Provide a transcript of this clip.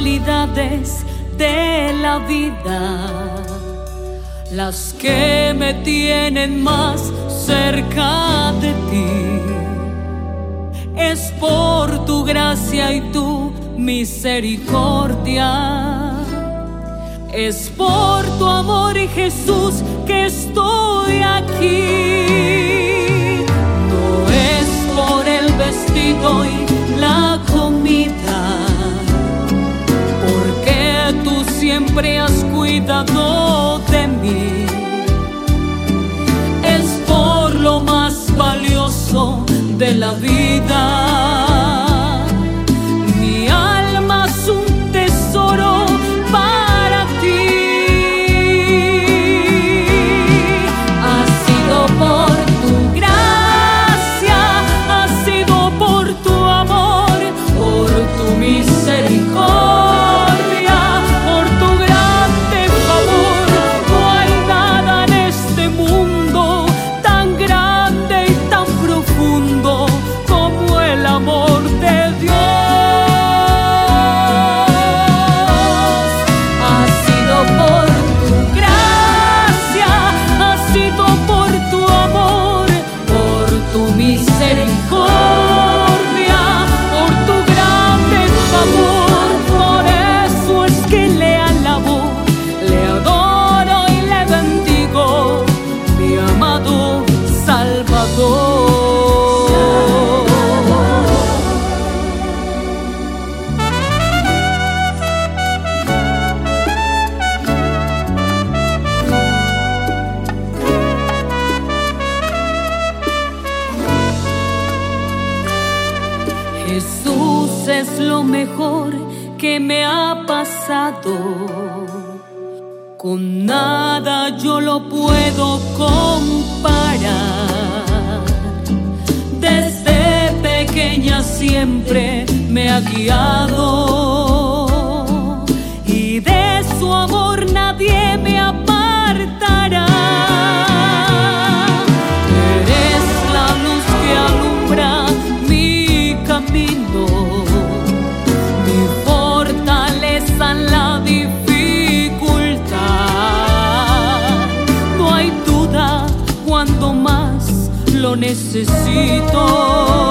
realidades de la vida, las que me tienen más cerca de ti. Es por tu gracia y tu misericordia. Es por tu amor y Jesús que estoy aquí. No es por el vestido y siempre has cuidado de mí. Es por lo más valioso de la vida. mejor que me ha pasado. Con nada yo lo puedo comparar. Desde pequeña siempre me ha guiado. necesito.